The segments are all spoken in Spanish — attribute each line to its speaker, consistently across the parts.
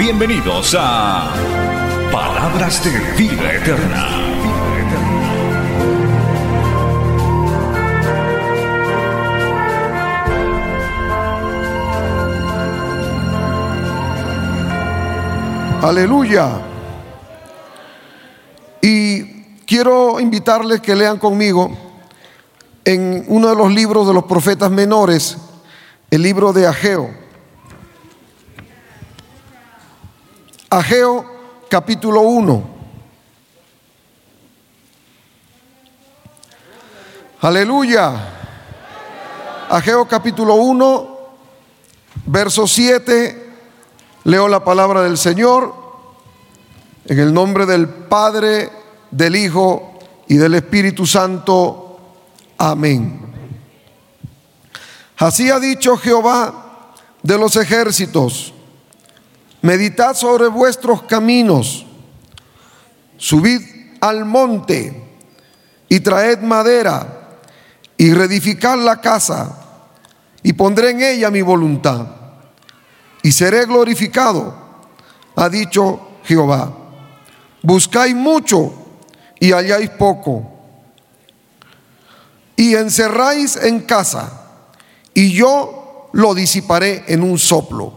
Speaker 1: Bienvenidos a Palabras de Vida Eterna.
Speaker 2: Aleluya. Y quiero invitarles que lean conmigo en uno de los libros de los profetas menores, el libro de Ageo. Ageo capítulo 1. Aleluya. Ageo capítulo 1, verso 7. Leo la palabra del Señor en el nombre del Padre, del Hijo y del Espíritu Santo. Amén. Así ha dicho Jehová de los ejércitos. Meditad sobre vuestros caminos. Subid al monte y traed madera y reedificad la casa y pondré en ella mi voluntad y seré glorificado, ha dicho Jehová. Buscáis mucho y halláis poco. Y encerráis en casa y yo lo disiparé en un soplo.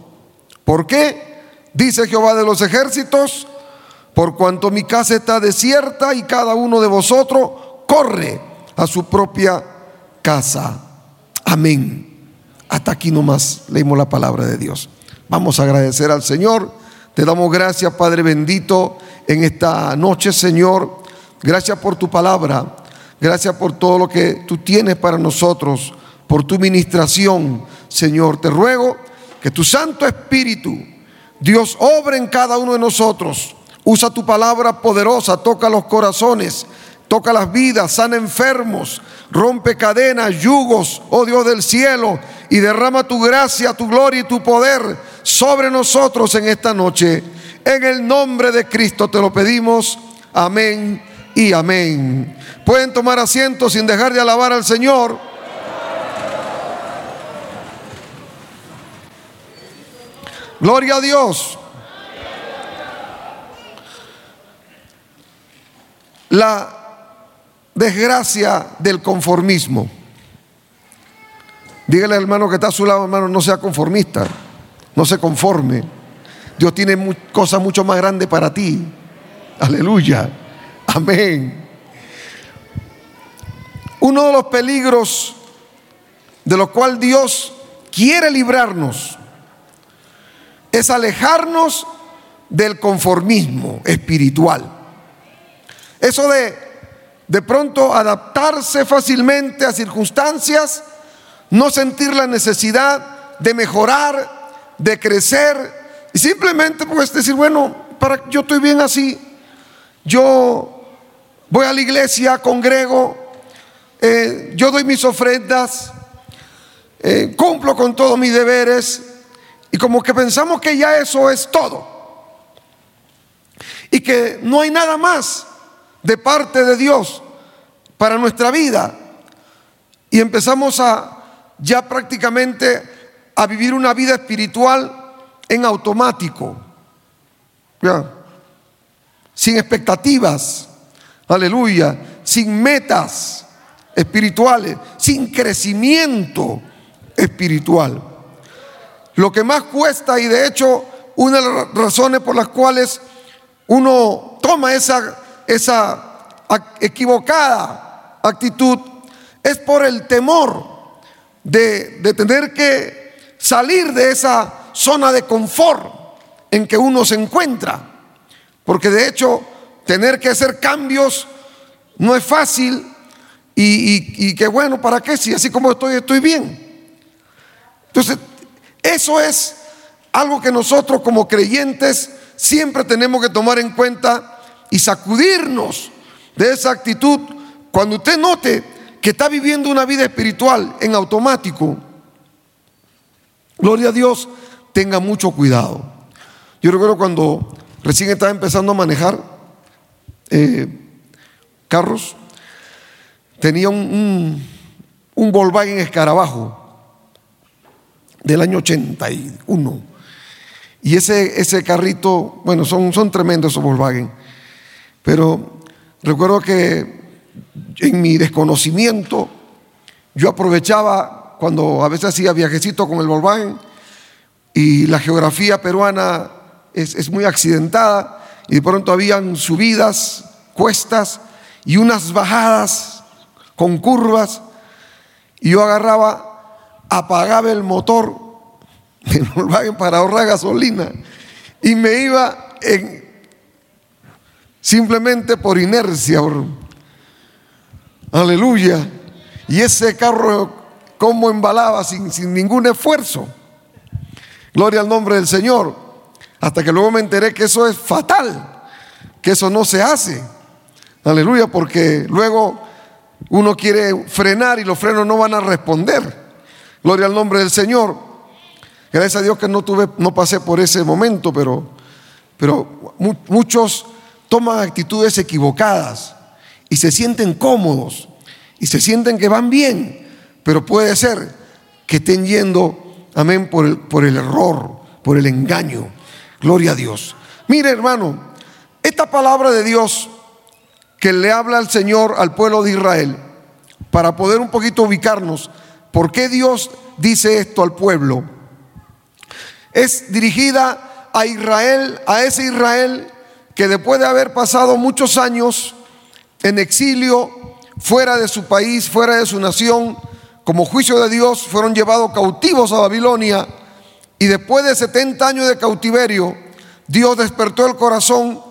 Speaker 2: ¿Por qué? Dice Jehová de los ejércitos, por cuanto mi casa está desierta y cada uno de vosotros corre a su propia casa. Amén. Hasta aquí nomás leímos la palabra de Dios. Vamos a agradecer al Señor. Te damos gracias, Padre bendito, en esta noche, Señor. Gracias por tu palabra. Gracias por todo lo que tú tienes para nosotros, por tu ministración, Señor. Te ruego que tu Santo Espíritu, Dios, obre en cada uno de nosotros. Usa tu palabra poderosa, toca los corazones, toca las vidas, sana enfermos, rompe cadenas, yugos, oh Dios del cielo, y derrama tu gracia, tu gloria y tu poder sobre nosotros en esta noche. En el nombre de Cristo te lo pedimos. Amén y amén. Pueden tomar asiento sin dejar de alabar al Señor. Gloria a Dios. La desgracia del conformismo. Dígale al hermano que está a su lado, hermano, no sea conformista, no se conforme. Dios tiene cosas mucho más grandes para ti. Aleluya. Amén. Uno de los peligros de los cual Dios quiere librarnos es alejarnos del conformismo espiritual. Eso de de pronto adaptarse fácilmente a circunstancias, no sentir la necesidad de mejorar, de crecer, y simplemente pues decir, bueno, para, yo estoy bien así, yo voy a la iglesia, congrego, eh, yo doy mis ofrendas, eh, cumplo con todos mis deberes, y como que pensamos que ya eso es todo, y que no hay nada más de parte de Dios para nuestra vida. Y empezamos a ya prácticamente a vivir una vida espiritual en automático. Sin expectativas. Aleluya. Sin metas espirituales. Sin crecimiento espiritual. Lo que más cuesta y de hecho una de las razones por las cuales uno toma esa esa equivocada actitud es por el temor de, de tener que salir de esa zona de confort en que uno se encuentra. Porque de hecho, tener que hacer cambios no es fácil y, y, que bueno, ¿para qué? Si así como estoy, estoy bien. Entonces, eso es algo que nosotros como creyentes siempre tenemos que tomar en cuenta y sacudirnos de esa actitud cuando usted note que está viviendo una vida espiritual en automático. Gloria a Dios, tenga mucho cuidado. Yo recuerdo cuando recién estaba empezando a manejar eh, carros, tenía un, un, Volkswagen Escarabajo del año 81. Y ese, ese carrito, bueno, son, son tremendos esos Volkswagen. Pero recuerdo que en mi desconocimiento, yo aprovechaba cuando a veces hacía viajecito con el Volkswagen y la geografía peruana es, es muy accidentada y de pronto habían subidas, cuestas y unas bajadas con curvas y yo agarraba, apagaba el motor del Volkswagen para ahorrar gasolina y me iba en, simplemente por inercia. Aleluya. Y ese carro, como embalaba sin, sin ningún esfuerzo. Gloria al nombre del Señor. Hasta que luego me enteré que eso es fatal, que eso no se hace. Aleluya, porque luego uno quiere frenar y los frenos no van a responder. Gloria al nombre del Señor. Gracias a Dios que no tuve, no pasé por ese momento, pero, pero muchos toman actitudes equivocadas y se sienten cómodos y se sienten que van bien, pero puede ser que estén yendo, amén, por el, por el error, por el engaño. Gloria a Dios. Mire, hermano, esta palabra de Dios que le habla al Señor al pueblo de Israel, para poder un poquito ubicarnos, ¿por qué Dios dice esto al pueblo? Es dirigida a Israel, a ese Israel que después de haber pasado muchos años en exilio, fuera de su país, fuera de su nación, como juicio de Dios, fueron llevados cautivos a Babilonia y después de 70 años de cautiverio, Dios despertó el corazón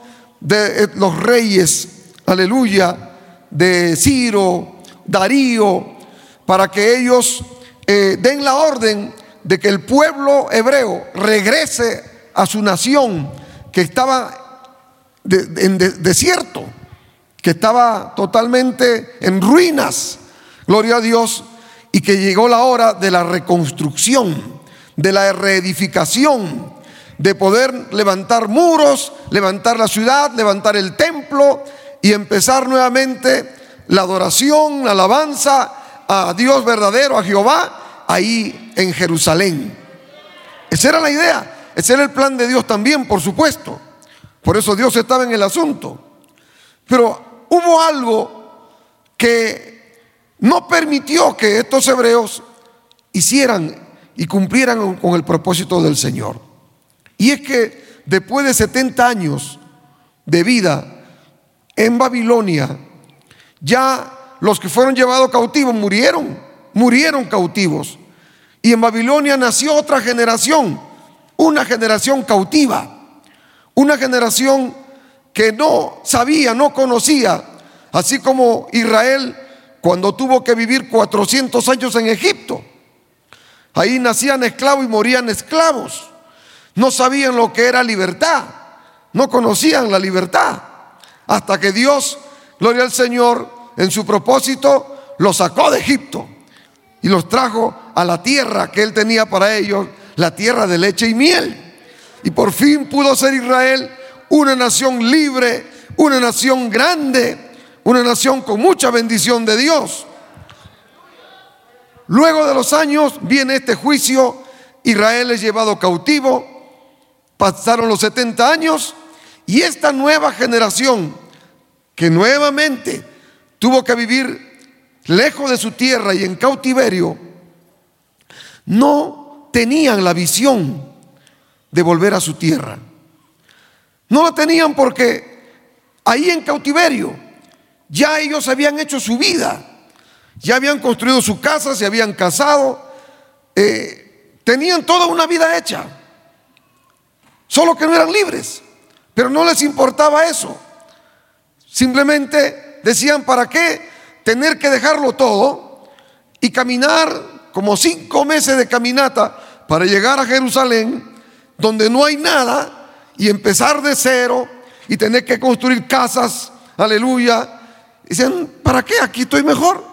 Speaker 2: de eh, los reyes, aleluya, de Ciro, Darío, para que ellos eh, den la orden de que el pueblo hebreo regrese a su nación que estaba en desierto que estaba totalmente en ruinas, gloria a Dios, y que llegó la hora de la reconstrucción, de la reedificación, de poder levantar muros, levantar la ciudad, levantar el templo y empezar nuevamente la adoración, la alabanza a Dios verdadero, a Jehová, ahí en Jerusalén. Esa era la idea, ese era el plan de Dios también, por supuesto. Por eso Dios estaba en el asunto. Pero hubo algo que no permitió que estos hebreos hicieran y cumplieran con el propósito del Señor. Y es que después de 70 años de vida en Babilonia, ya los que fueron llevados cautivos murieron, murieron cautivos. Y en Babilonia nació otra generación, una generación cautiva, una generación que no sabía, no conocía, así como Israel cuando tuvo que vivir 400 años en Egipto. Ahí nacían esclavos y morían esclavos. No sabían lo que era libertad, no conocían la libertad, hasta que Dios, gloria al Señor, en su propósito, los sacó de Egipto y los trajo a la tierra que Él tenía para ellos, la tierra de leche y miel. Y por fin pudo ser Israel una nación libre, una nación grande, una nación con mucha bendición de Dios. Luego de los años viene este juicio, Israel es llevado cautivo, pasaron los 70 años y esta nueva generación que nuevamente tuvo que vivir lejos de su tierra y en cautiverio, no tenían la visión de volver a su tierra. No lo tenían porque ahí en cautiverio ya ellos habían hecho su vida, ya habían construido su casa, se habían casado, eh, tenían toda una vida hecha, solo que no eran libres, pero no les importaba eso. Simplemente decían, ¿para qué tener que dejarlo todo y caminar como cinco meses de caminata para llegar a Jerusalén donde no hay nada y empezar de cero y tener que construir casas, aleluya. Dicen, ¿para qué? Aquí estoy mejor.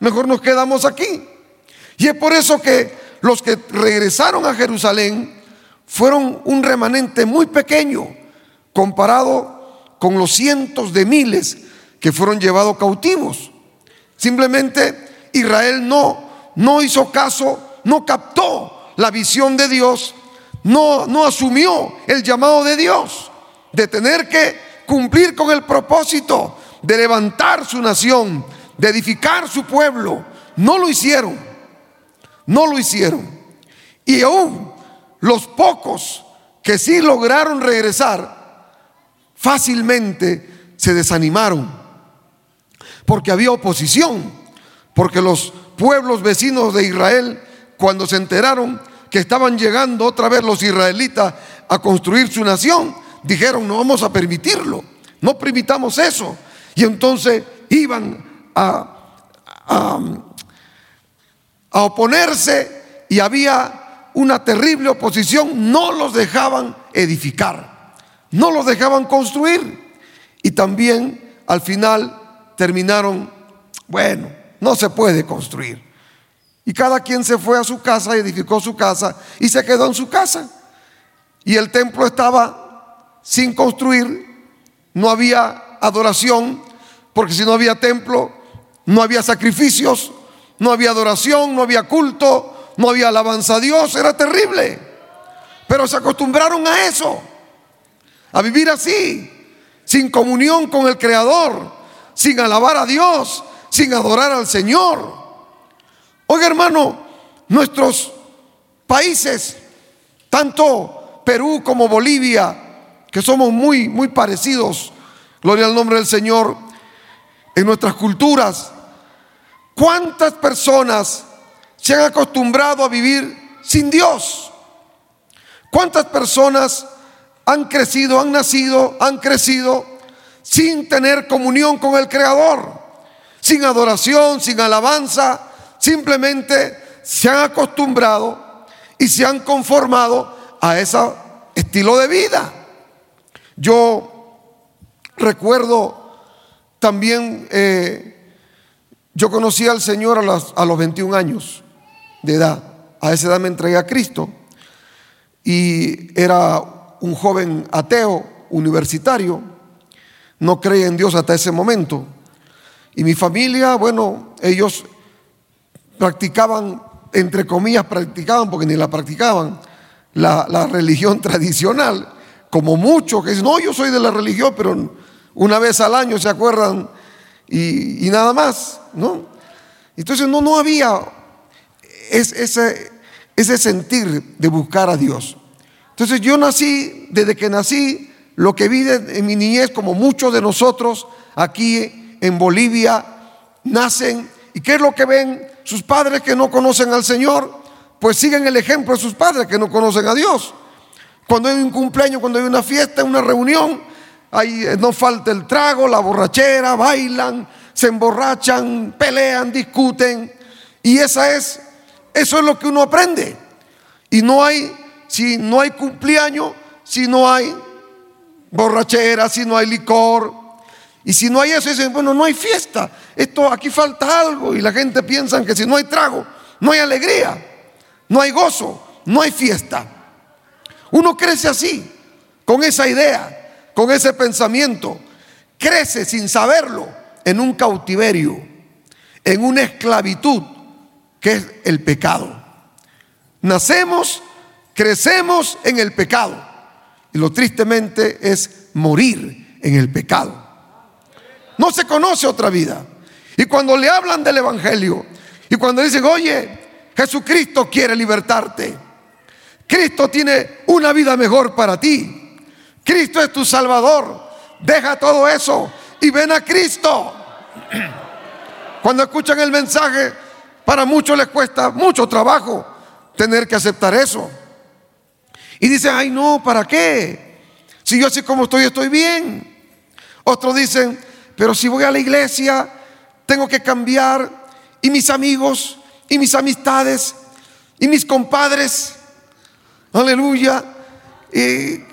Speaker 2: Mejor nos quedamos aquí. Y es por eso que los que regresaron a Jerusalén fueron un remanente muy pequeño comparado con los cientos de miles que fueron llevados cautivos. Simplemente Israel no, no hizo caso, no captó la visión de Dios, no, no asumió el llamado de Dios de tener que cumplir con el propósito de levantar su nación, de edificar su pueblo. No lo hicieron, no lo hicieron. Y aún los pocos que sí lograron regresar, fácilmente se desanimaron porque había oposición, porque los pueblos vecinos de Israel, cuando se enteraron que estaban llegando otra vez los israelitas a construir su nación, dijeron, no vamos a permitirlo, no permitamos eso. Y entonces iban a, a, oponerse y había una terrible oposición, no los dejaban edificar, no los dejaban construir. Y también al final terminaron, bueno, no se puede construir. Y cada quien se fue a su casa, edificó su casa y se quedó en su casa. Y el templo estaba sin construir, no había adoración, porque si no había templo, no había sacrificios, no había adoración, no había culto, no había alabanza a Dios, era terrible. Pero se acostumbraron a eso, a vivir así, sin comunión con el Creador, sin alabar a Dios, sin adorar al Señor. Oiga hermano, nuestros países, tanto Perú como Bolivia, que somos muy, muy parecidos, gloria al nombre del Señor, en nuestras culturas, ¿cuántas personas se han acostumbrado a vivir sin Dios? ¿Cuántas personas han crecido, han nacido, han crecido sin tener comunión con el Creador, sin adoración, sin alabanza, simplemente se han acostumbrado y se han conformado a ese estilo de vida. Yo recuerdo también, eh, yo conocí al Señor a los, a los 21 años de edad. A esa edad me entregué a Cristo y era un joven ateo universitario no creía en Dios hasta ese momento. Y mi familia, bueno, ellos practicaban, entre comillas, practicaban, porque ni la practicaban, la, religión tradicional, como muchos que dicen, no, yo soy de la religión, pero una vez al año se acuerdan y, nada más, ¿no? Entonces no, no había ese, ese sentir de buscar a Dios. Entonces yo nací, desde que nací, lo que vi en mi niñez, como muchos de nosotros aquí en Bolivia, nacen y qué es lo que ven sus padres que no conocen al Señor, pues siguen el ejemplo de sus padres que no conocen a Dios. Cuando hay un cumpleaños, cuando hay una fiesta, una reunión, ahí eh, no falta el trago, la borrachera, bailan, se emborrachan, pelean, discuten. Y esa es, eso es lo que uno aprende. Y no hay, si no hay cumpleaños, si no hay borrachera, si no hay licor. Y si no hay eso, dicen, bueno, no hay fiesta. Esto aquí falta algo. Y la gente piensa que si no hay trago, no hay alegría, no hay gozo, no hay fiesta. Uno crece así, con esa idea, con ese pensamiento. Crece sin saberlo en un cautiverio, en una esclavitud que es el pecado. Nacemos, crecemos en el pecado. Y lo tristemente es morir en el pecado. No se conoce otra vida. Y cuando le hablan del Evangelio y cuando dicen, oye, Jesucristo quiere libertarte. Cristo tiene una vida mejor para ti. Cristo es tu Salvador. Deja todo eso y ven a Cristo. Cuando escuchan el mensaje, para muchos les cuesta mucho trabajo tener que aceptar eso. Y dicen, ay no, ¿para qué? Si yo así como estoy, estoy bien. Otros dicen, pero si voy a la iglesia, tengo que cambiar. Y mis amigos, y mis amistades, y mis compadres, aleluya, eh,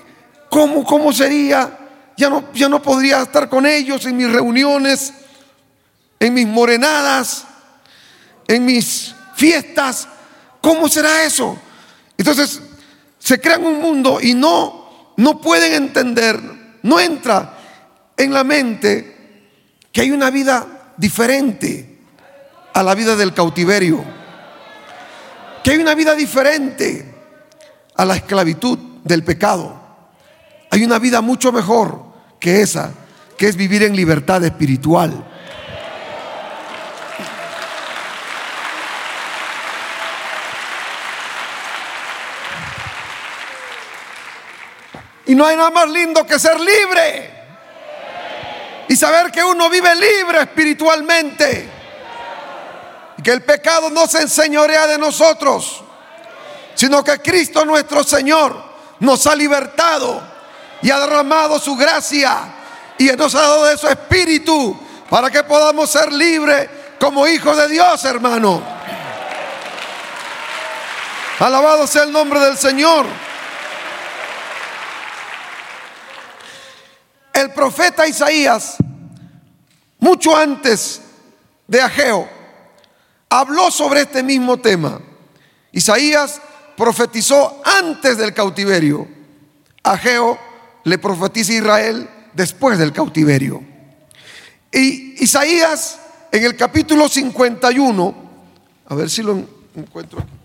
Speaker 2: ¿cómo, ¿cómo sería? Ya no, ya no podría estar con ellos en mis reuniones, en mis morenadas, en mis fiestas. ¿Cómo será eso? Entonces se crean un mundo y no, no pueden entender, no entra en la mente que hay una vida diferente a la vida del cautiverio, que hay una vida diferente a la esclavitud del pecado. Hay una vida mucho mejor que esa, que es vivir en libertad espiritual. Y no hay nada más lindo que ser libre. Y saber que uno vive libre espiritualmente. Y que el pecado no se enseñorea de nosotros. Sino que Cristo nuestro Señor nos ha libertado y ha derramado su gracia. Y nos ha dado de su espíritu para que podamos ser libres como hijos de Dios, hermano. Alabado sea el nombre del Señor. El profeta Isaías, mucho antes de Ageo, habló sobre este mismo tema. Isaías profetizó antes del cautiverio. Ageo le profetiza a Israel después del cautiverio. Y Isaías en el capítulo 51, a ver si lo encuentro aquí.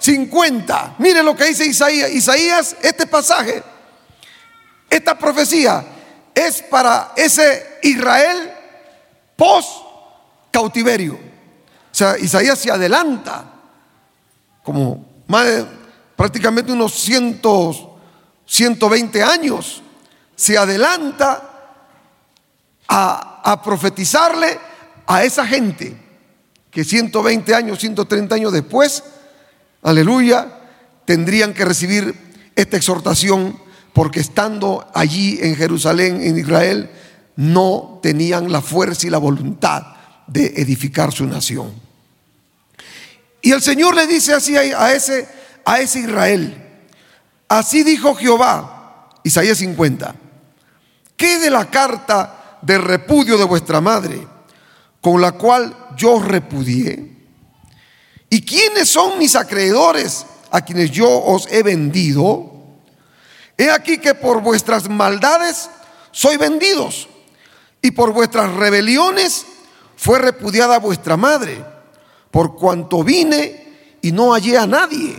Speaker 2: 50. Mire lo que dice Isaías. Isaías, este pasaje, esta profecía es para ese Israel post cautiverio. O sea, Isaías se adelanta como más de, prácticamente unos 100, 120 años. Se adelanta a, a profetizarle a esa gente que 120 años, 130 años después aleluya, tendrían que recibir esta exhortación porque estando allí en Jerusalén, en Israel, no tenían la fuerza y la voluntad de edificar su nación. Y el Señor le dice así a ese, a ese Israel, así dijo Jehová, Isaías 50, ¿qué de la carta de repudio de vuestra madre, con la cual yo repudié? ¿Y quiénes son mis acreedores a quienes yo os he vendido? He aquí que por vuestras maldades soy vendidos y por vuestras rebeliones fue repudiada vuestra madre, por cuanto vine y no hallé a nadie.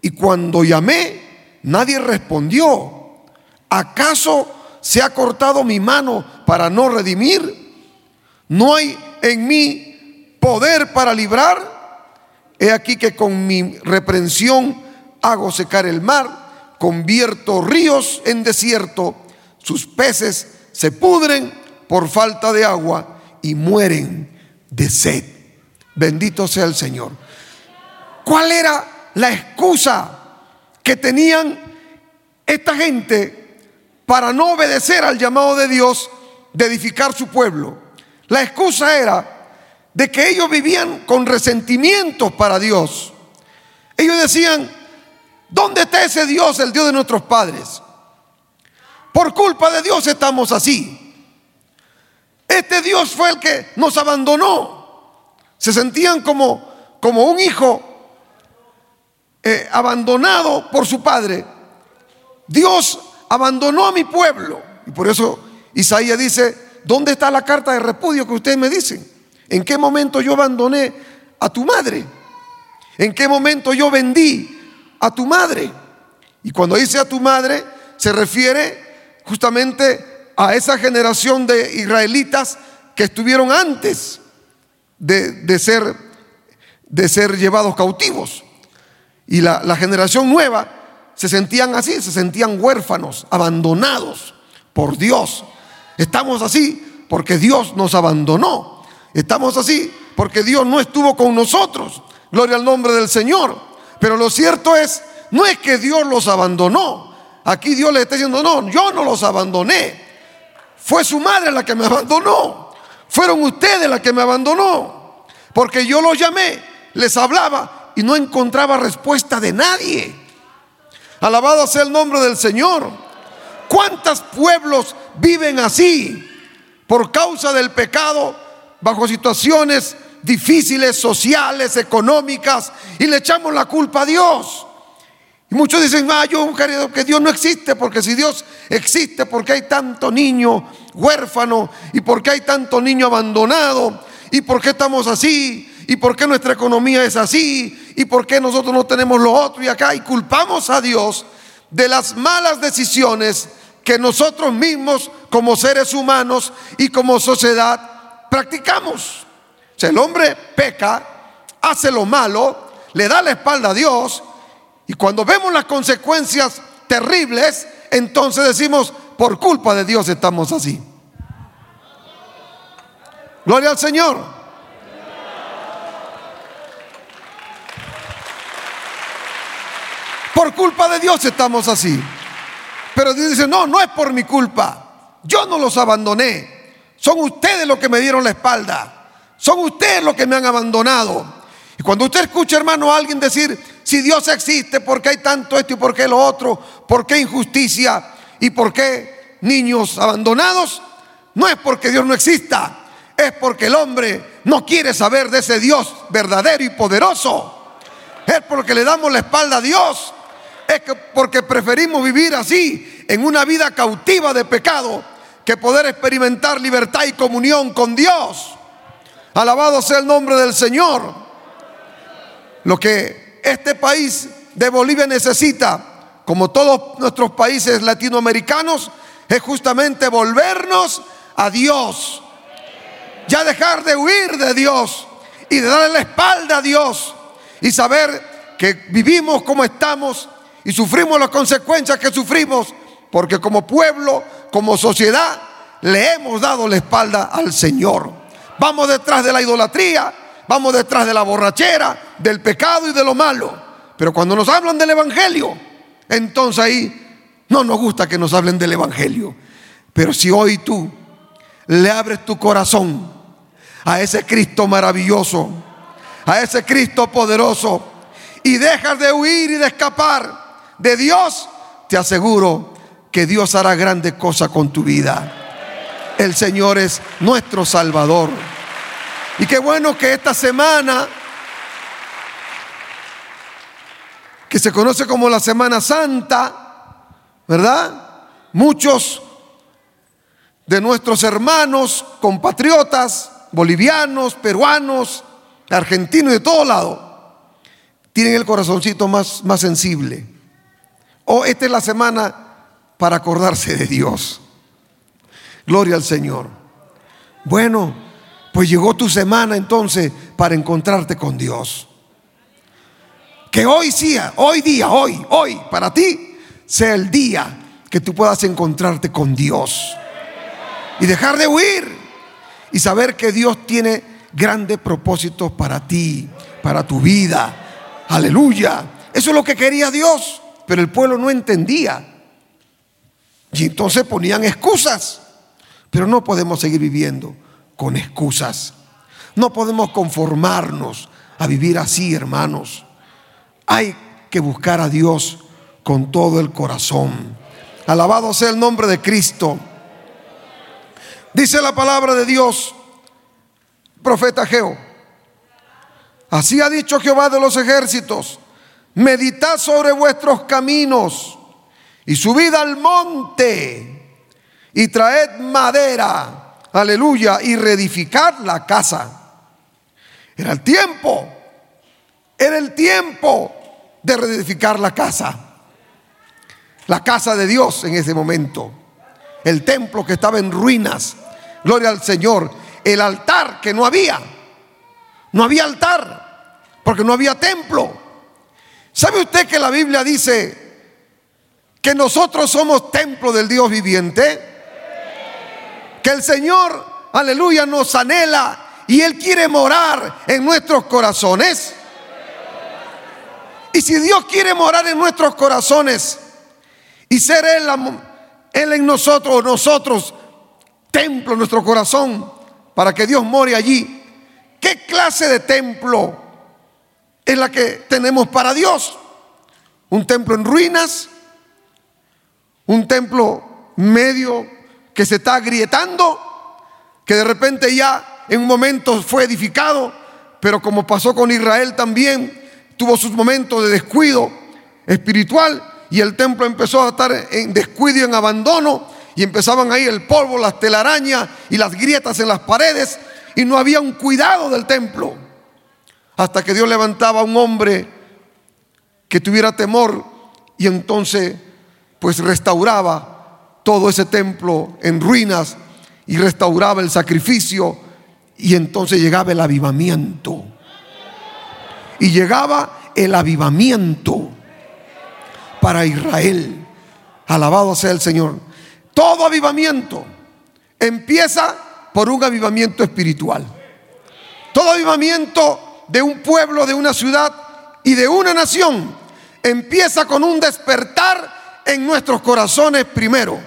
Speaker 2: Y cuando llamé, nadie respondió. ¿Acaso se ha cortado mi mano para no redimir? ¿No hay en mí poder para librar? He aquí que con mi reprensión hago secar el mar, convierto ríos en desierto, sus peces se pudren por falta de agua y mueren de sed. Bendito sea el Señor. ¿Cuál era la excusa que tenían esta gente para no obedecer al llamado de Dios de edificar su pueblo? La excusa era de que ellos vivían con resentimientos para Dios. Ellos decían, ¿dónde está ese Dios, el Dios de nuestros padres? Por culpa de Dios estamos así. Este Dios fue el que nos abandonó. Se sentían como, como un hijo eh, abandonado por su padre. Dios abandonó a mi pueblo. Y por eso Isaías dice, ¿dónde está la carta de repudio que ustedes me dicen? ¿En qué momento yo abandoné a tu madre? ¿En qué momento yo vendí a tu madre? Y cuando dice a tu madre, se refiere justamente a esa generación de israelitas que estuvieron antes de, ser, de ser llevados cautivos. Y la, la generación nueva se sentían así, se sentían huérfanos, abandonados por Dios. Estamos así porque Dios nos abandonó. Estamos así porque Dios no estuvo con nosotros. Gloria al nombre del Señor. Pero lo cierto es, no es que Dios los abandonó. Aquí Dios le está diciendo, no, yo no los abandoné. Fue su madre la que me abandonó. Fueron ustedes la que me abandonó. Porque yo los llamé, les hablaba y no encontraba respuesta de nadie. Alabado sea el nombre del Señor. ¿Cuántos pueblos viven así por causa del pecado, bajo situaciones difíciles, sociales, económicas, y le echamos la culpa a Dios? Y muchos dicen, ah, yo querido que Dios no existe, porque si Dios existe, porque hay tanto niño huérfano? ¿Y por qué hay tanto niño abandonado? ¿Y por qué estamos así? ¿Y por qué nuestra economía es así? ¿Y por qué nosotros no tenemos lo otro y acá? Y culpamos a Dios de las malas decisiones que nosotros mismos como seres humanos y como sociedad practicamos. O sea, el hombre peca, hace lo malo, le da la espalda a Dios y cuando vemos las consecuencias terribles, entonces decimos, por culpa de Dios estamos así. Gloria al Señor. Por culpa de Dios estamos así. Pero Dios dice, no, no es por mi culpa. Yo no los abandoné. Son ustedes los que me dieron la espalda. Son ustedes los que me han abandonado. Y cuando usted escucha, hermano, a alguien decir, si Dios existe, ¿por qué hay tanto esto y por qué lo otro? ¿Por qué injusticia? ¿Y por qué niños abandonados? No es porque Dios no exista, es porque el hombre no quiere saber de ese Dios verdadero y poderoso. Es porque le damos la espalda a Dios. Es que porque preferimos vivir así, en una vida cautiva de pecado, que poder experimentar libertad y comunión con Dios. Alabado sea el nombre del Señor. Lo que este país de Bolivia necesita, como todos nuestros países latinoamericanos, es justamente volvernos a Dios ya dejar de huir de Dios y de darle la espalda a Dios y saber que vivimos como estamos y sufrimos las consecuencias que sufrimos porque como pueblo, como sociedad, le hemos dado la espalda al Señor. Vamos detrás de la idolatría, vamos detrás de la borrachera, del pecado y de lo malo. Pero cuando nos hablan del Evangelio, entonces ahí no nos gusta que nos hablen del Evangelio. Pero si hoy tú le abres tu corazón a ese Cristo maravilloso, a ese Cristo poderoso, y dejas de huir y de escapar de Dios, te aseguro que Dios hará grandes cosas con tu vida. El Señor es nuestro Salvador. Y qué bueno que esta semana, que se conoce como la Semana Santa, ¿verdad? Muchos de nuestros hermanos, compatriotas, bolivianos, peruanos, argentinos, de todo lado, tienen el corazoncito más, más sensible. O esta es la semana para acordarse de Dios. Gloria al Señor. Bueno, pues llegó tu semana entonces para encontrarte con Dios. Que hoy sea, hoy día, hoy, hoy, para ti, sea el día que tú puedas encontrarte con Dios. Y dejar de huir y saber que Dios tiene grandes propósitos para ti, para tu vida. Aleluya. Eso es lo que quería Dios, pero el pueblo no entendía. Y entonces ponían excusas. Pero no podemos seguir viviendo con excusas. No podemos conformarnos a vivir así, hermanos. Hay que buscar a Dios con todo el corazón. Alabado sea el nombre de Cristo. Dice la palabra de Dios, profeta Geo. Así ha dicho Jehová de los ejércitos, meditad sobre vuestros caminos y subid al monte y traed madera, aleluya, y reedificad la casa. Era el tiempo, era el tiempo de reedificar la casa, la casa de Dios en ese momento el templo que estaba en ruinas, gloria al Señor, el altar que no había, no había altar, porque no había templo. ¿Sabe usted que la Biblia dice que nosotros somos templo del Dios viviente? Que el Señor, aleluya, nos anhela y Él quiere morar en nuestros corazones. Y si Dios quiere morar en nuestros corazones y ser Él en nosotros, nosotros, templo nuestro corazón, para que Dios more allí. ¿Qué clase de templo es la que tenemos para Dios. Un templo en ruinas, un templo medio que se está agrietando, que de repente ya en un momento fue edificado, pero como pasó con Israel también, tuvo sus momentos de descuido espiritual y el templo empezó a estar en descuido en abandono y empezaban ahí el polvo, las telarañas y las grietas en las paredes y no había un cuidado del templo. Hasta que Dios levantaba a un hombre que tuviera temor y entonces pues restauraba todo ese templo en ruinas y restauraba el sacrificio y entonces llegaba el avivamiento. Y llegaba el avivamiento para Israel. Alabado sea el Señor. Todo avivamiento empieza por un avivamiento espiritual. Todo avivamiento de un pueblo, de una ciudad y de una nación empieza con un despertar en nuestros corazones primero.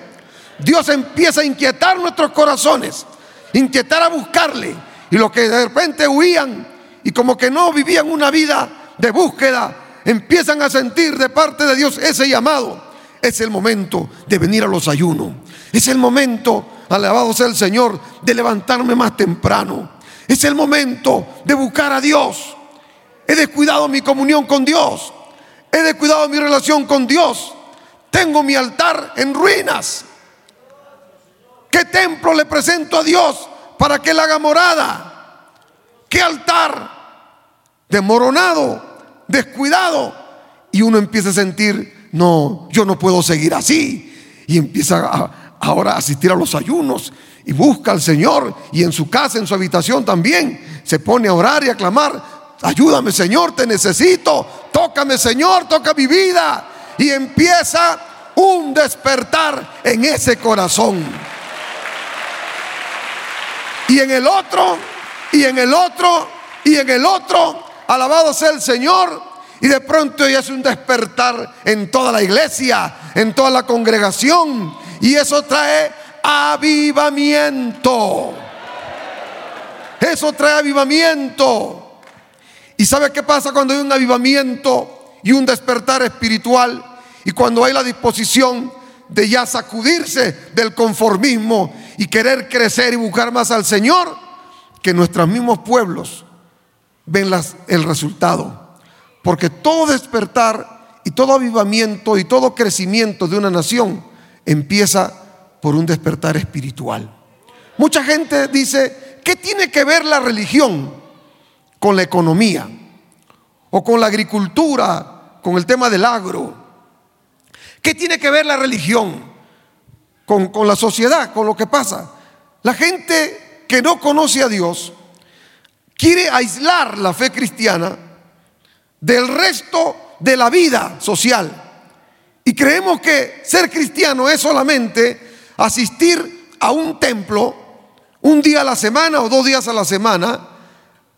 Speaker 2: Dios empieza a inquietar nuestros corazones, inquietar a buscarle. Y los que de repente huían y como que no vivían una vida de búsqueda, empiezan a sentir de parte de Dios ese llamado. Es el momento de venir a los ayunos. Es el momento, alabado sea el Señor, de levantarme más temprano. Es el momento de buscar a Dios. He descuidado mi comunión con Dios. He descuidado mi relación con Dios. Tengo mi altar en ruinas. ¿Qué templo le presento a Dios para que él haga morada? ¿Qué altar demoronado? descuidado. Y uno empieza a sentir, no, yo no puedo seguir así. Y empieza ahora a asistir a los ayunos y busca al Señor. Y en su casa, en su habitación también, se pone a orar y a clamar. Ayúdame Señor, te necesito. Tócame Señor, toca mi vida. Y empieza un despertar en ese corazón. Y en el otro, y en el otro, y en el otro, alabado sea el Señor. Y de pronto ya es un despertar en toda la iglesia, en toda la congregación. Y eso trae avivamiento. Eso trae avivamiento. ¿Y sabe qué pasa cuando hay un avivamiento y un despertar espiritual? Y cuando hay la disposición de ya sacudirse del conformismo y querer crecer y buscar más al Señor, que nuestros mismos pueblos ven el resultado. Porque todo despertar y todo avivamiento y todo crecimiento de una nación empieza por un despertar espiritual. Mucha gente dice, ¿qué tiene que ver la religión con la economía? O con la agricultura, con el tema del agro. ¿Qué tiene que ver la religión con, con la sociedad, con lo que pasa? La gente que no conoce a Dios quiere aislar la fe cristiana del resto de la vida social. Y creemos que ser cristiano es solamente asistir a un templo un día a la semana o dos días a la semana,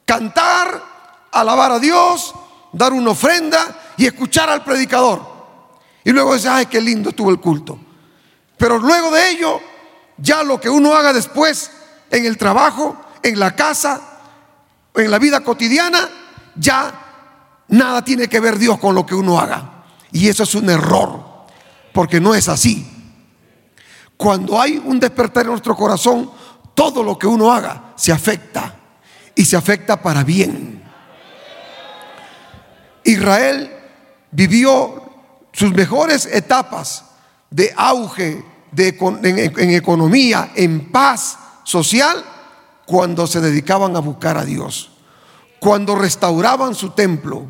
Speaker 2: cantar, alabar a Dios, dar una ofrenda y escuchar al predicador. Y luego decir, ay, qué lindo estuvo el culto. Pero luego de ello, ya lo que uno haga después en el trabajo, en la casa, en la vida cotidiana, ya nada tiene que ver Dios con lo que uno haga. Y eso es un error, porque no es así. Cuando hay un despertar en nuestro corazón, todo lo que uno haga se afecta y se afecta para bien. Israel vivió sus mejores etapas de auge de, en economía, en paz social, cuando se dedicaban a buscar a Dios, cuando restauraban su templo,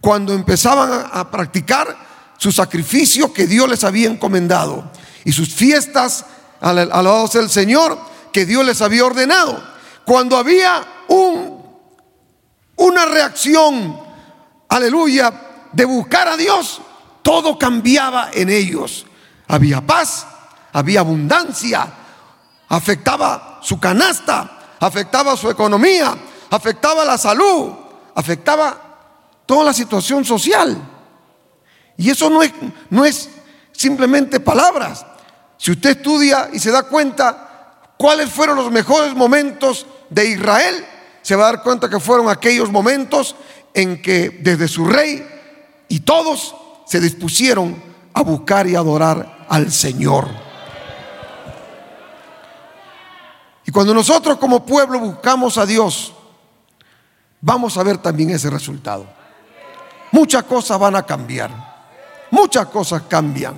Speaker 2: cuando empezaban a, practicar su sacrificio que Dios les había encomendado. Y sus fiestas alabados del Señor que Dios les había ordenado. Cuando había un, una reacción, aleluya, de buscar a Dios, todo cambiaba en ellos. Había paz, había abundancia, afectaba su canasta, afectaba su economía, afectaba la salud, afectaba toda la situación social. Y eso no es, no es simplemente palabras. Si usted estudia y se da cuenta cuáles fueron los mejores momentos de Israel, se va a dar cuenta que fueron aquellos momentos en que desde su rey y todos se dispusieron a buscar y adorar al Señor. Y cuando nosotros como pueblo buscamos a Dios, vamos a ver también ese resultado. Muchas cosas van a cambiar. Muchas cosas cambian.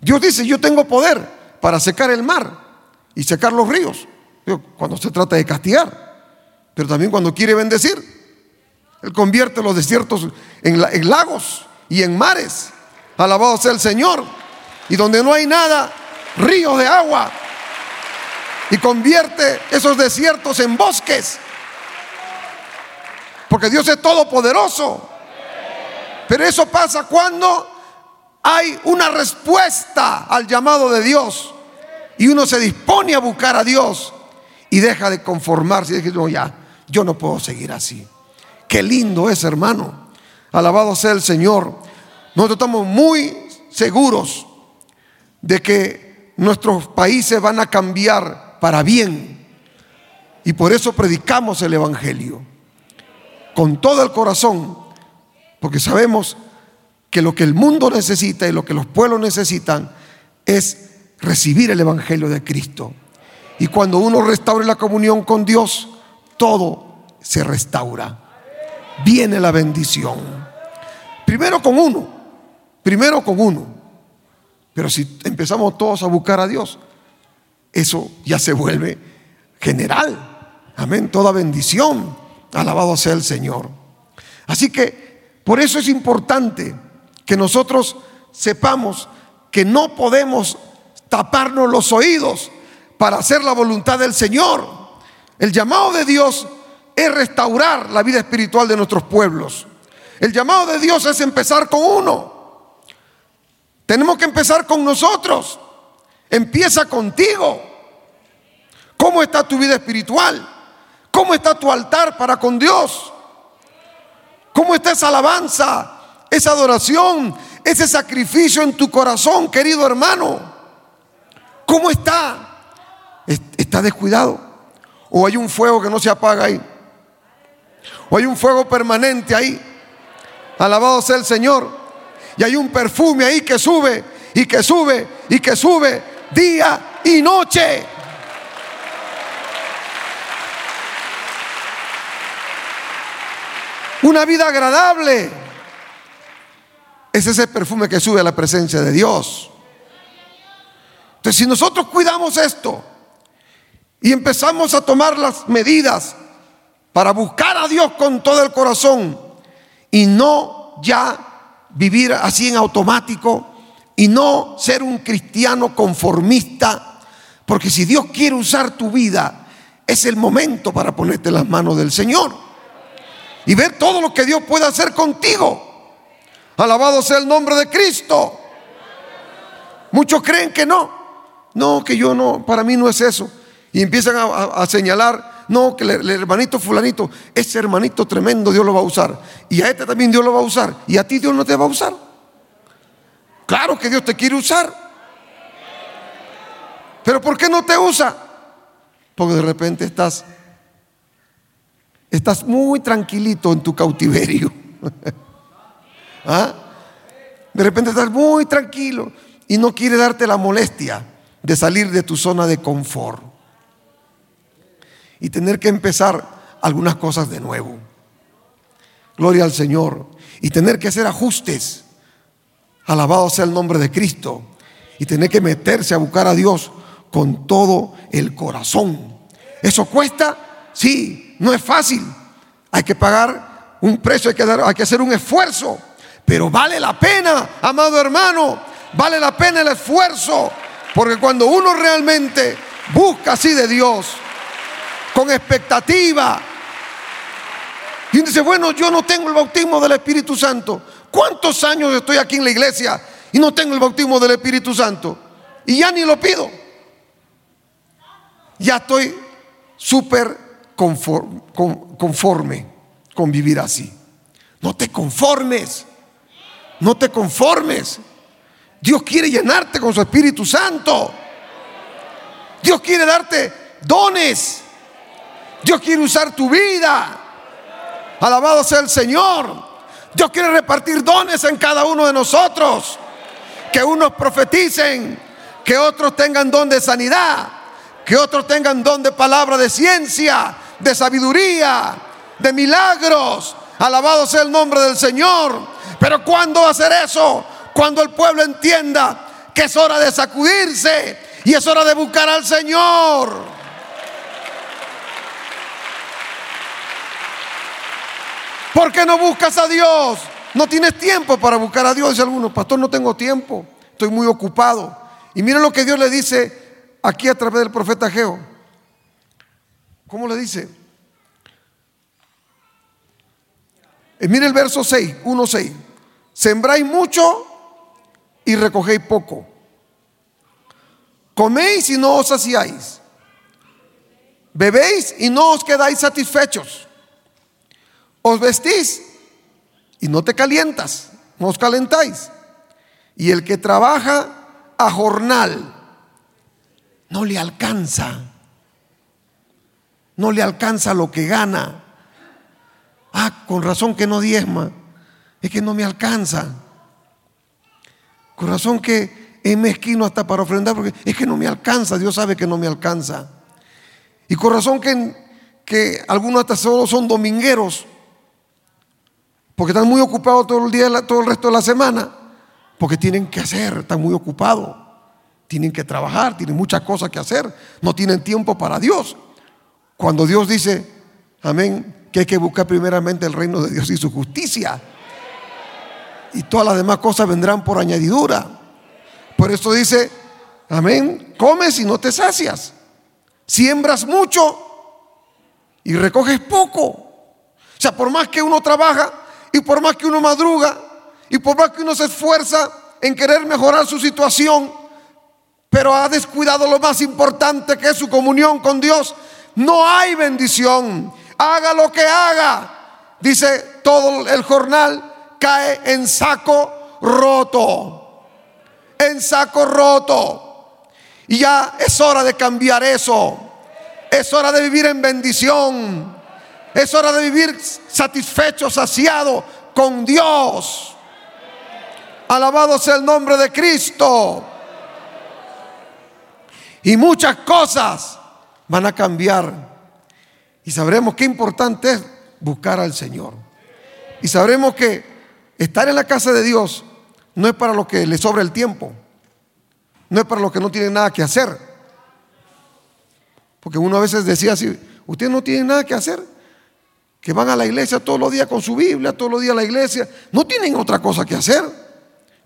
Speaker 2: Dios dice, yo tengo poder para secar el mar y secar los ríos. Cuando se trata de castigar. Pero también cuando quiere bendecir. Él convierte los desiertos en, en lagos y en mares. Alabado sea el Señor. Y donde no hay nada, ríos de agua. Y convierte esos desiertos en bosques. Porque Dios es todopoderoso. Pero eso pasa cuando hay una respuesta al llamado de Dios. Y uno se dispone a buscar a Dios y deja de conformarse y dice, no, ya, yo no puedo seguir así. Qué lindo es, hermano. Alabado sea el Señor. Nosotros estamos muy seguros de que nuestros países van a cambiar para bien. Y por eso predicamos el Evangelio. Con todo el corazón. Porque sabemos que lo que el mundo necesita y lo que los pueblos necesitan es recibir el Evangelio de Cristo. Y cuando uno restaure la comunión con Dios, todo se restaura viene la bendición. Primero con uno, primero con uno. Pero si empezamos todos a buscar a Dios, eso ya se vuelve general. Amén, toda bendición. Alabado sea el Señor. Así que por eso es importante que nosotros sepamos que no podemos taparnos los oídos para hacer la voluntad del Señor. El llamado de Dios es restaurar la vida espiritual de nuestros pueblos. El llamado de Dios es empezar con uno. Tenemos que empezar con nosotros. Empieza contigo. ¿Cómo está tu vida espiritual? ¿Cómo está tu altar para con Dios? ¿Cómo está esa alabanza, esa adoración, ese sacrificio en tu corazón, querido hermano? ¿Cómo está? ¿Está descuidado? ¿O hay un fuego que no se apaga ahí? O hay un fuego permanente ahí. Alabado sea el Señor. Y hay un perfume ahí que sube y que sube y que sube día y noche. Una vida agradable. Es ese perfume que sube a la presencia de Dios. Entonces, si nosotros cuidamos esto y empezamos a tomar las medidas para buscar a Dios con todo el corazón y no ya vivir así en automático y no ser un cristiano conformista, porque si Dios quiere usar tu vida, es el momento para ponerte las manos del Señor y ver todo lo que Dios puede hacer contigo. Alabado sea el nombre de Cristo. Muchos creen que no. No, que yo no, para mí no es eso. Y empiezan a, a señalar no, que el, hermanito fulanito, ese hermanito tremendo Dios lo va a usar. Y a este también Dios lo va a usar. Y a ti Dios no te va a usar. Claro que Dios te quiere usar. Pero ¿por qué no te usa? Porque de repente estás estás muy tranquilito en tu cautiverio. ¿Ah? De repente estás muy tranquilo y no quiere darte la molestia de salir de tu zona de confort y tener que empezar algunas cosas de nuevo. Gloria al Señor. Y tener que hacer ajustes. Alabado sea el nombre de Cristo. Y tener que meterse a buscar a Dios con todo el corazón. ¿Eso cuesta? Sí, no es fácil. Hay que pagar un precio, hay que, dar, hay que hacer un esfuerzo. Pero vale la pena, amado hermano. Vale la pena el esfuerzo. Porque cuando uno realmente busca así de Dios, con expectativa. Y dice, bueno, yo no tengo el bautismo del Espíritu Santo. ¿Cuántos años estoy aquí en la iglesia y no tengo el bautismo del Espíritu Santo? Y ya ni lo pido. Ya estoy súper conforme, conforme con vivir así. No te conformes. No te conformes. Dios quiere llenarte con su Espíritu Santo. Dios quiere darte dones. Dios quiere usar tu vida. Alabado sea el Señor. Dios quiere repartir dones en cada uno de nosotros. Que unos profeticen, que otros tengan don de sanidad, que otros tengan don de palabra de ciencia, de sabiduría, de milagros. Alabado sea el nombre del Señor. Pero ¿cuándo va a hacer eso? Cuando el pueblo entienda que es hora de sacudirse y es hora de buscar al Señor. ¿Por qué no buscas a Dios? No tienes tiempo para buscar a Dios, dice algunos. Pastor, no tengo tiempo. Estoy muy ocupado. Y miren lo que Dios le dice aquí a través del profeta Geo. ¿Cómo le dice? Eh, mire el verso 6, 1, 6. Sembráis mucho y recogéis poco. Coméis y no os saciáis. Bebéis y no os quedáis satisfechos os vestís y no te calientas, no os calentáis. Y el que trabaja a jornal no le alcanza, no le alcanza lo que gana. Ah, con razón que no diezma, es que no me alcanza. Con razón que es mezquino hasta para ofrendar, porque es que no me alcanza, Dios sabe que no me alcanza. Y con razón que, que algunos hasta solo son domingueros, porque están muy ocupados todo el día, todo el resto de la semana, porque tienen que hacer, están muy ocupados, tienen que trabajar, tienen muchas cosas que hacer, no tienen tiempo para Dios. Cuando Dios dice, amén, que hay que buscar primeramente el reino de Dios y su justicia, y todas las demás cosas vendrán por añadidura. Por eso dice, amén, comes y no te sacias, siembras mucho y recoges poco. O sea, por más que uno trabaja, y por más que uno madruga, y por más que uno se esfuerza en querer mejorar su situación, pero ha descuidado lo más importante que es su comunión con Dios, no hay bendición. Haga lo que haga. Dice todo el jornal, cae en saco roto. En saco roto. Y ya es hora de cambiar eso. Es hora de vivir en bendición. Es hora de vivir satisfecho, saciado con Dios. Alabado sea el nombre de Cristo. Y muchas cosas van a cambiar. Y sabremos qué importante es buscar al Señor. Y sabremos que estar en la casa de Dios no es para lo que le sobra el tiempo. No es para los que no tienen nada que hacer. Porque uno a veces decía así, usted no tiene nada que hacer que van a la iglesia todos los días con su Biblia, todos los días a la iglesia, no tienen otra cosa que hacer.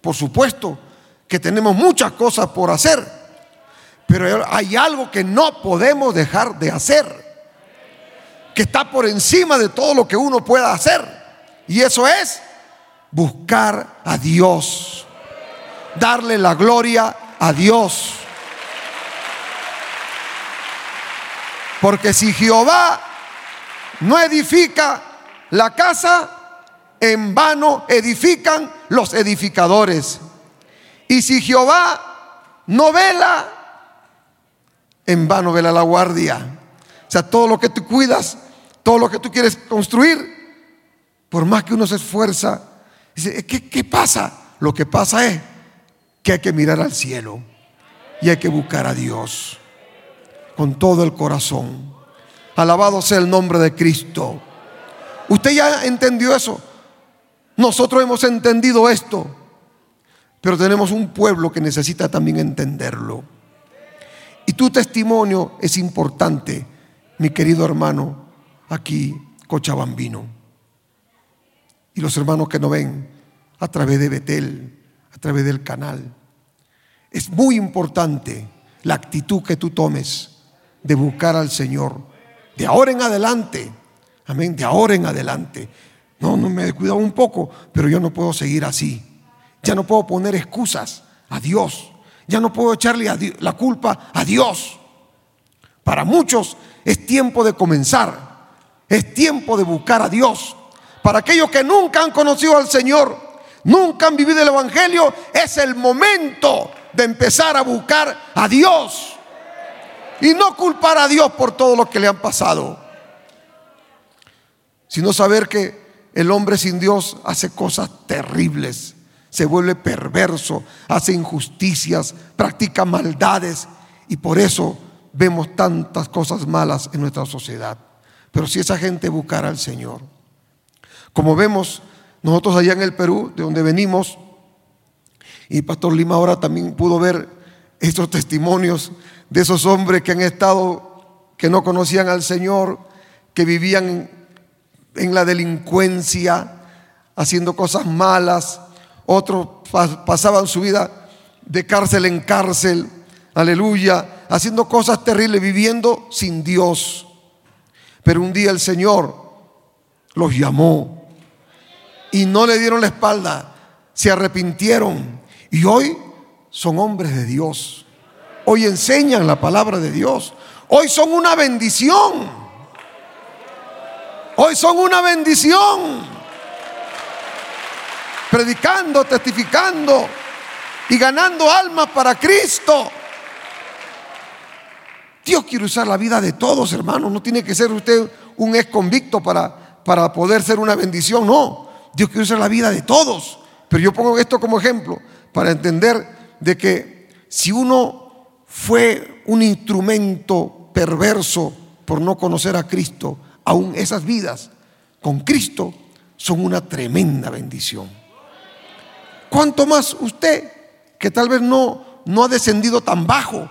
Speaker 2: Por supuesto que tenemos muchas cosas por hacer, pero hay algo que no podemos dejar de hacer, que está por encima de todo lo que uno pueda hacer, y eso es buscar a Dios, darle la gloria a Dios. Porque si Jehová no edifica la casa, en vano edifican los edificadores. Y si Jehová no vela, en vano vela la guardia. O sea, todo lo que tú cuidas, todo lo que tú quieres construir, por más que uno se esfuerza, dice, ¿qué, qué pasa? Lo que pasa es que hay que mirar al cielo y hay que buscar a Dios con todo el corazón. Alabado sea el nombre de Cristo. Usted ya entendió eso. Nosotros hemos entendido esto. Pero tenemos un pueblo que necesita también entenderlo. Y tu testimonio es importante, mi querido hermano, aquí, Cochabambino. Y los hermanos que nos ven a través de Betel, a través del canal. Es muy importante la actitud que tú tomes de buscar al Señor de ahora en adelante, amén, de ahora en adelante. No, no me he un poco, pero yo no puedo seguir así. Ya no puedo poner excusas a Dios. Ya no puedo echarle la culpa a Dios. Para muchos es tiempo de comenzar. Es tiempo de buscar a Dios. Para aquellos que nunca han conocido al Señor, nunca han vivido el Evangelio, es el momento de empezar a buscar a Dios y no culpar a Dios por todo lo que le han pasado. sino saber que el hombre sin Dios hace cosas terribles, se vuelve perverso, hace injusticias, practica maldades y por eso vemos tantas cosas malas en nuestra sociedad. Pero si esa gente buscara al Señor, como vemos nosotros allá en el Perú, de donde venimos, y Pastor Lima ahora también pudo ver estos testimonios de esos hombres que han estado, que no conocían al Señor, que vivían en la delincuencia, haciendo cosas malas, otros pasaban su vida de cárcel en cárcel, aleluya, haciendo cosas terribles, viviendo sin Dios. Pero un día el Señor los llamó y no le dieron la espalda, se arrepintieron y hoy son hombres de Dios. Hoy enseñan la palabra de Dios. Hoy son una bendición. Hoy son una bendición. Predicando, testificando y ganando almas para Cristo. Dios quiere usar la vida de todos, hermanos. No tiene que ser usted un ex convicto para, para poder ser una bendición. No, Dios quiere usar la vida de todos. Pero yo pongo esto como ejemplo para entender de que si uno fue un instrumento perverso por no conocer a Cristo, aún esas vidas con Cristo son una tremenda bendición. ¿Cuánto más usted que tal vez no, no ha descendido tan bajo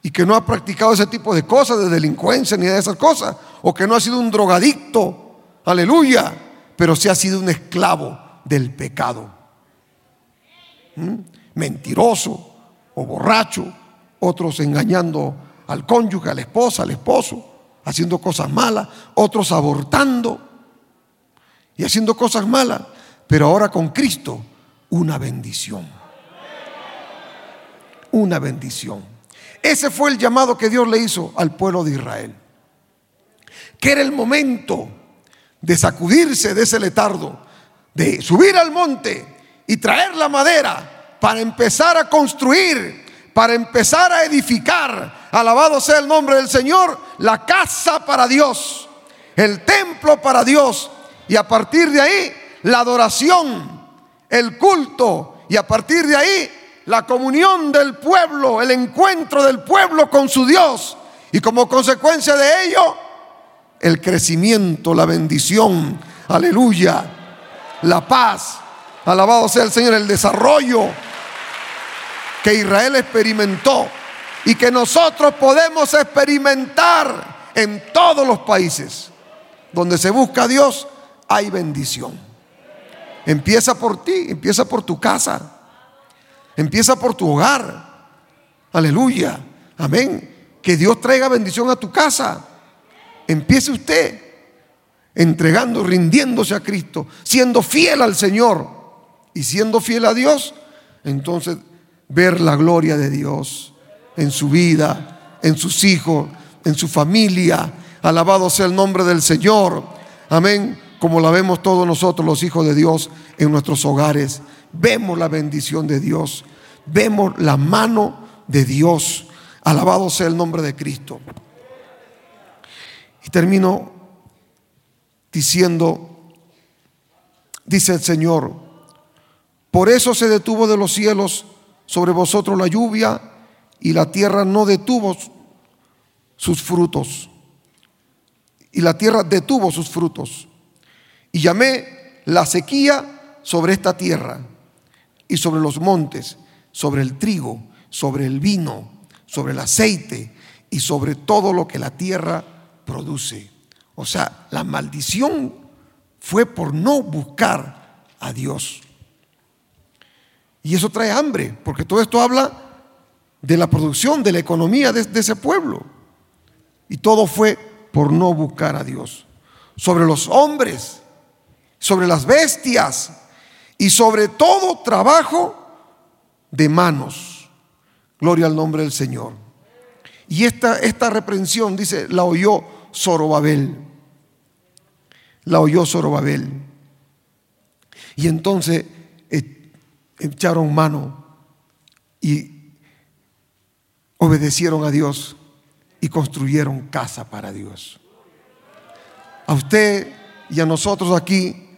Speaker 2: y que no ha practicado ese tipo de cosas, de delincuencia ni de esas cosas, o que no ha sido un drogadicto, aleluya, pero sí ha sido un esclavo del pecado? ¿Mm? Mentiroso o borracho, otros engañando al cónyuge, a la esposa, al esposo, haciendo cosas malas, otros abortando y haciendo cosas malas, pero ahora con Cristo una bendición. Una bendición. Ese fue el llamado que Dios le hizo al pueblo de Israel. Que era el momento de sacudirse de ese letardo, de subir al monte y traer la madera para empezar a construir para empezar a edificar, alabado sea el nombre del Señor, la casa para Dios, el templo para Dios. Y a partir de ahí, la adoración, el culto, y a partir de ahí, la comunión del pueblo, el encuentro del pueblo con su Dios. Y como consecuencia de ello, el crecimiento, la bendición, aleluya, la paz, alabado sea el Señor, el desarrollo que Israel experimentó y que nosotros podemos experimentar en todos los países. Donde se busca a Dios, hay bendición. Empieza por ti, empieza por tu casa, empieza por tu hogar. Aleluya, amén. Que Dios traiga bendición a tu casa. Empiece usted entregando, rindiéndose a Cristo, siendo fiel al Señor y siendo fiel a Dios. Entonces ver la gloria de Dios en su vida, en sus hijos, en su familia. Alabado sea el nombre del Señor. Amén. Como la vemos todos nosotros, los hijos de Dios, en nuestros hogares. Vemos la bendición de Dios. Vemos la mano de Dios. Alabado sea el nombre de Cristo. Y termino diciendo, dice el Señor, por eso se detuvo de los cielos sobre vosotros la lluvia y la tierra no detuvo sus frutos. Y la tierra detuvo sus frutos. Y llamé la sequía sobre esta tierra y sobre los montes, sobre el trigo, sobre el vino, sobre el aceite y sobre todo lo que la tierra produce. O sea, la maldición fue por no buscar a Dios. Y eso trae hambre, porque todo esto habla de la producción, de la economía de, ese pueblo. Y todo fue por no buscar a Dios. Sobre los hombres, sobre las bestias y sobre todo trabajo de manos. Gloria al nombre del Señor. Y esta, esta reprensión, dice, la oyó Zorobabel. La oyó Zorobabel. Y entonces echaron mano y obedecieron a Dios y construyeron casa para Dios. A usted Y a nosotros aquí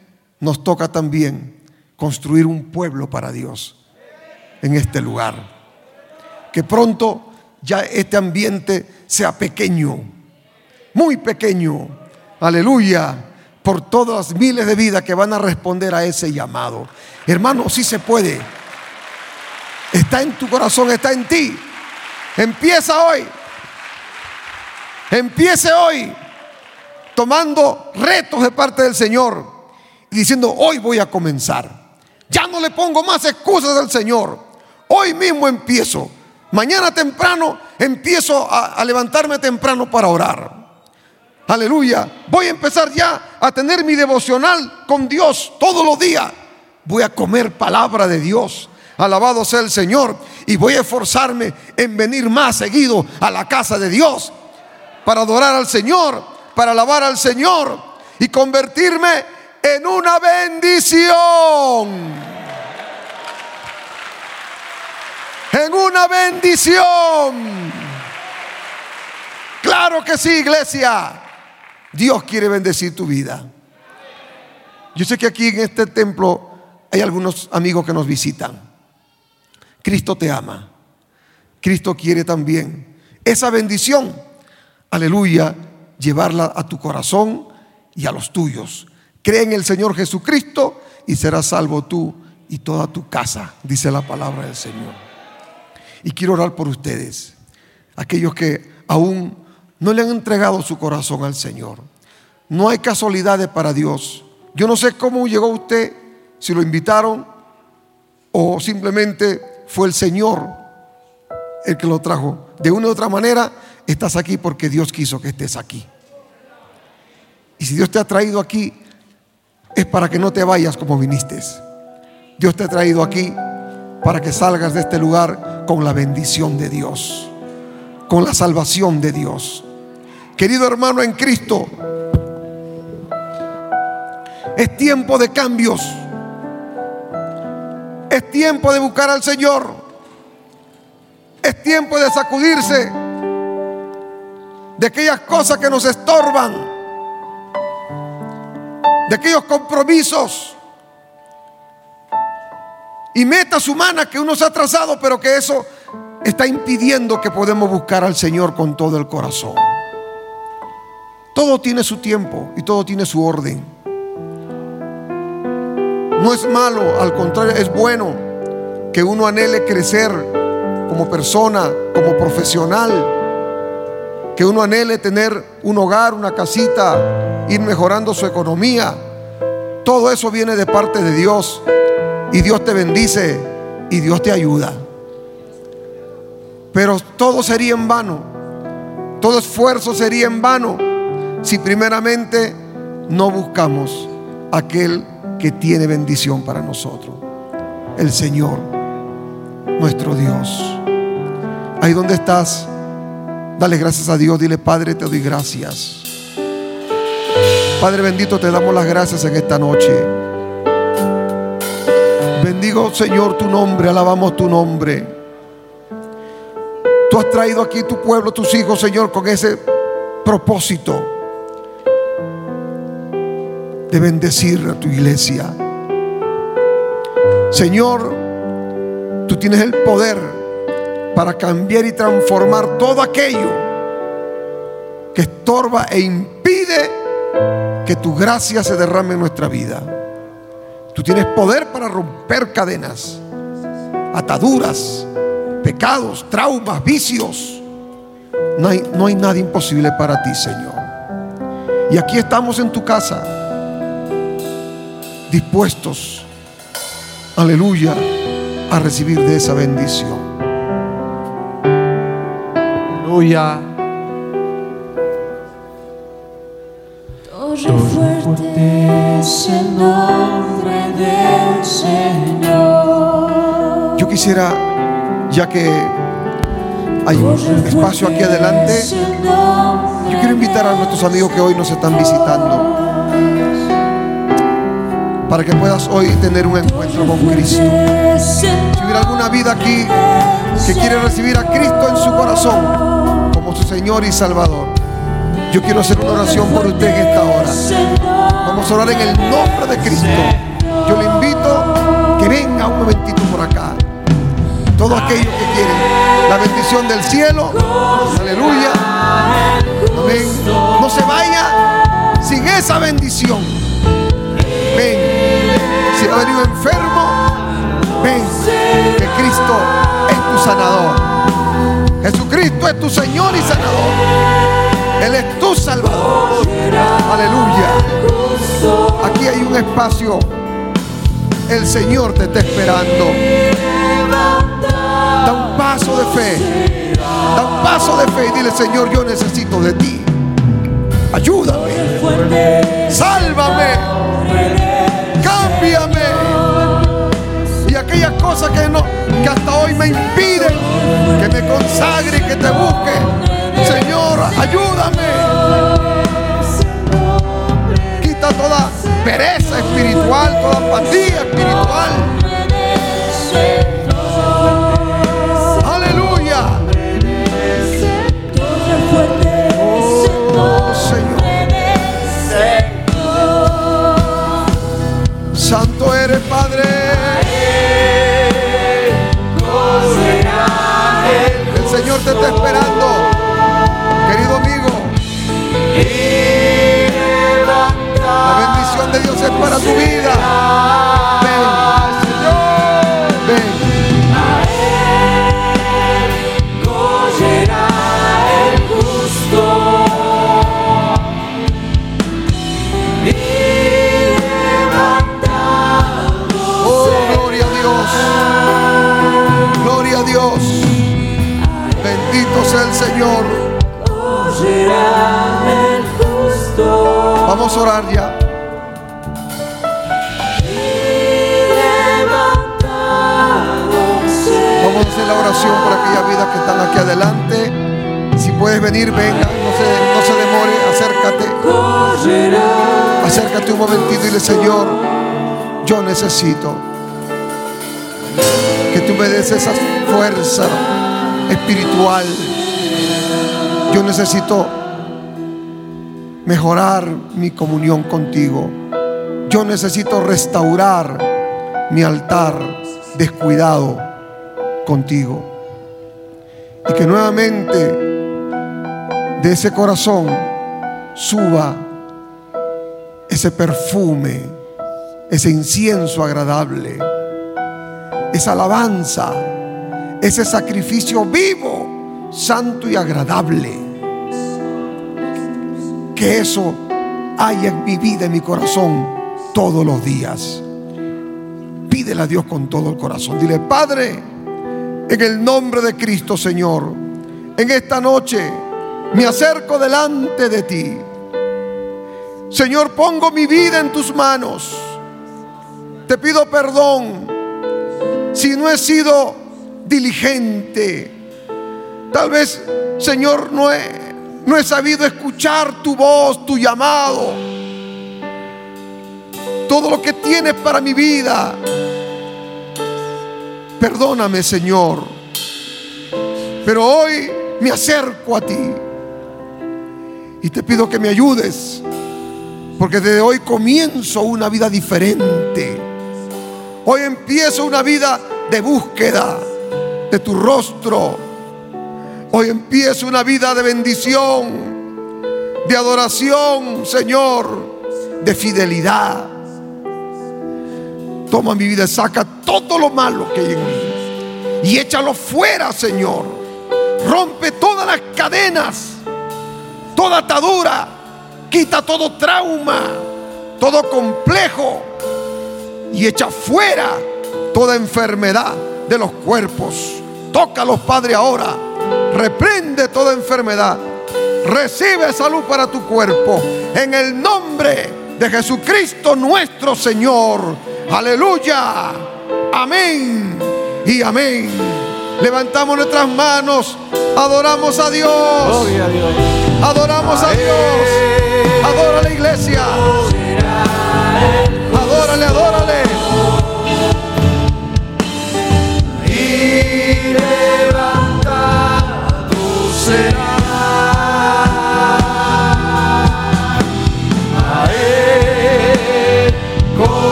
Speaker 2: nos toca también construir un pueblo para Dios en este lugar. Que pronto ya este ambiente sea pequeño, muy pequeño. Aleluya. Por todas las miles de vidas que van a responder a ese llamado. Hermano, sí se puede. Está en tu corazón, está en ti. Empieza hoy. Empiece hoy tomando retos de parte del Señor y diciendo, hoy voy a comenzar. Ya no le pongo más excusas al Señor. Hoy mismo empiezo. Mañana temprano empiezo a, levantarme temprano para orar. Aleluya. Voy a empezar ya a tener mi devocional con Dios todos los días. Voy a comer palabra de Dios. Alabado sea el Señor. Y voy a esforzarme en venir más seguido a la casa de Dios para adorar al Señor, para alabar al Señor y convertirme en una bendición. En una bendición. Claro que sí, iglesia. Dios quiere bendecir tu vida. Yo sé que aquí en este templo hay algunos amigos que nos visitan. Cristo te ama. Cristo quiere también esa bendición. Aleluya. Llevarla a tu corazón y a los tuyos. Cree en el Señor Jesucristo y serás salvo tú y toda tu casa, dice la palabra del Señor. Y quiero orar por ustedes, aquellos que aún no le han entregado su corazón al Señor. No hay casualidades para Dios. Yo no sé cómo llegó usted, si lo invitaron o simplemente fue el Señor el que lo trajo. De una u otra manera, estás aquí porque Dios quiso que estés aquí. Y si Dios te ha traído aquí, es para que no te vayas como viniste. Dios te ha traído aquí para que salgas de este lugar con la bendición de Dios, con la salvación de Dios. Querido hermano en Cristo, es tiempo de cambios. Es tiempo de buscar al Señor. Es tiempo de sacudirse de aquellas cosas que nos estorban de aquellos compromisos y metas humanas que uno se ha trazado, pero que eso está impidiendo que podamos buscar al Señor con todo el corazón. Todo tiene su tiempo y todo tiene su orden. No es malo, al contrario, es bueno que uno anhele crecer como persona, como profesional que uno anhele tener un hogar, una casita, ir mejorando su economía. Todo eso viene de parte de Dios y Dios te bendice y Dios te ayuda. Pero todo sería en vano, todo esfuerzo sería en vano si primeramente no buscamos aquel que tiene bendición para nosotros, el Señor, nuestro Dios. Ahí donde estás, Dale gracias a Dios, dile Padre, te doy gracias. Padre bendito, te damos las gracias en esta noche. Bendigo Señor tu nombre, alabamos tu nombre. Tú has traído aquí tu pueblo, tus hijos, Señor, con ese propósito de bendecir a tu iglesia. Señor, tú tienes el poder para cambiar y transformar todo aquello que estorba e impide que tu gracia se derrame en nuestra vida. Tú tienes poder para romper cadenas, ataduras, pecados, traumas, vicios. No hay, no hay nada imposible para ti, Señor. Y aquí estamos en tu casa, dispuestos, aleluya, a recibir de esa bendición.
Speaker 3: Aleluya. Torre fuerte es el nombre del Señor.
Speaker 2: Yo quisiera, ya que hay un espacio aquí adelante, yo quiero invitar a nuestros amigos que hoy nos están visitando para que puedas hoy tener un encuentro con Cristo. Si hubiera alguna vida aquí que quiere recibir a Cristo en su corazón, su Señor y Salvador. Yo quiero hacer una oración por usted en esta hora. Vamos a orar en el nombre de Cristo. Yo le invito que venga un momentito por acá. Todo aquello que quieren. La bendición del cielo. Aleluya. Amén. No se vaya sin esa bendición. Ven. Si ha venido enfermo, ven. Que Cristo es tu sanador. Jesucristo es tu Señor y sanador. Él es tu Salvador. Aleluya. Aquí hay un espacio. El Señor te está esperando. Da un paso de fe. Da un paso de fe y dile, Señor, yo necesito de ti. Ayúdame. Sálvame. Cosas que no que hasta hoy me impiden que me consagre y que te busque. Señor, ayúdame. Quita toda pereza espiritual, toda apatía espiritual. De Dios es para tu vida. Ven, Señor. Ven. Oh, gloria a Dios. Gloria a Dios. Bendito sea el Señor. Vamos a orar ya. Hacer la oración por aquellas vidas que están aquí adelante. Si puedes venir, venga. No se, no se demore. Acércate. Acércate un momentito y dile, Señor, yo necesito que tú me des esa fuerza espiritual. Yo necesito mejorar mi comunión contigo. Yo necesito restaurar mi altar descuidado contigo. Y que nuevamente de ese corazón suba ese perfume, ese incienso agradable, esa alabanza, ese sacrificio vivo, santo y agradable. Que eso haya en mi vida, en mi corazón, todos los días. Pídele a Dios con todo el corazón. Dile, Padre, en el nombre de Cristo, Señor, en esta noche me acerco delante de ti. Señor, pongo mi vida en tus manos. Te pido perdón si no he sido diligente. Tal vez, Señor, no he, no he sabido escuchar tu voz, tu llamado. Todo lo que tienes para mi vida. Perdóname, Señor. Pero hoy me acerco a ti. Y te pido que me ayudes. Porque desde hoy comienzo una vida diferente. Hoy empiezo una vida de búsqueda de tu rostro. Hoy empiezo una vida de bendición, de adoración, Señor, de fidelidad. Toma mi vida, saca todo lo malo que hay en mí y échalo fuera, Señor. Rompe todas las cadenas, toda atadura, quita todo trauma, todo complejo y echa fuera toda enfermedad de los cuerpos. Tócalos, Padre, ahora. Reprende toda enfermedad. Recibe salud para tu cuerpo. En el nombre de Jesucristo nuestro Señor. Aleluya. Amén. Y amén. Levantamos nuestras manos. Adoramos a Dios.
Speaker 3: Gloria a Dios.
Speaker 2: Adoramos a Dios. Adora la iglesia. Adórale, adórale.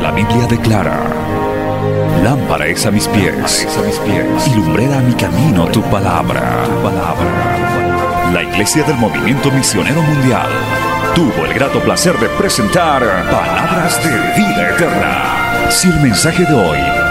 Speaker 1: Biblia declara, lámpara es a mis pies, a mis pies y lumbrera a mi camino tu palabra. tu palabra. La Iglesia del Movimiento Misionero Mundial tuvo el grato placer de presentar Palabras de Vida Eterna. Si el mensaje de hoy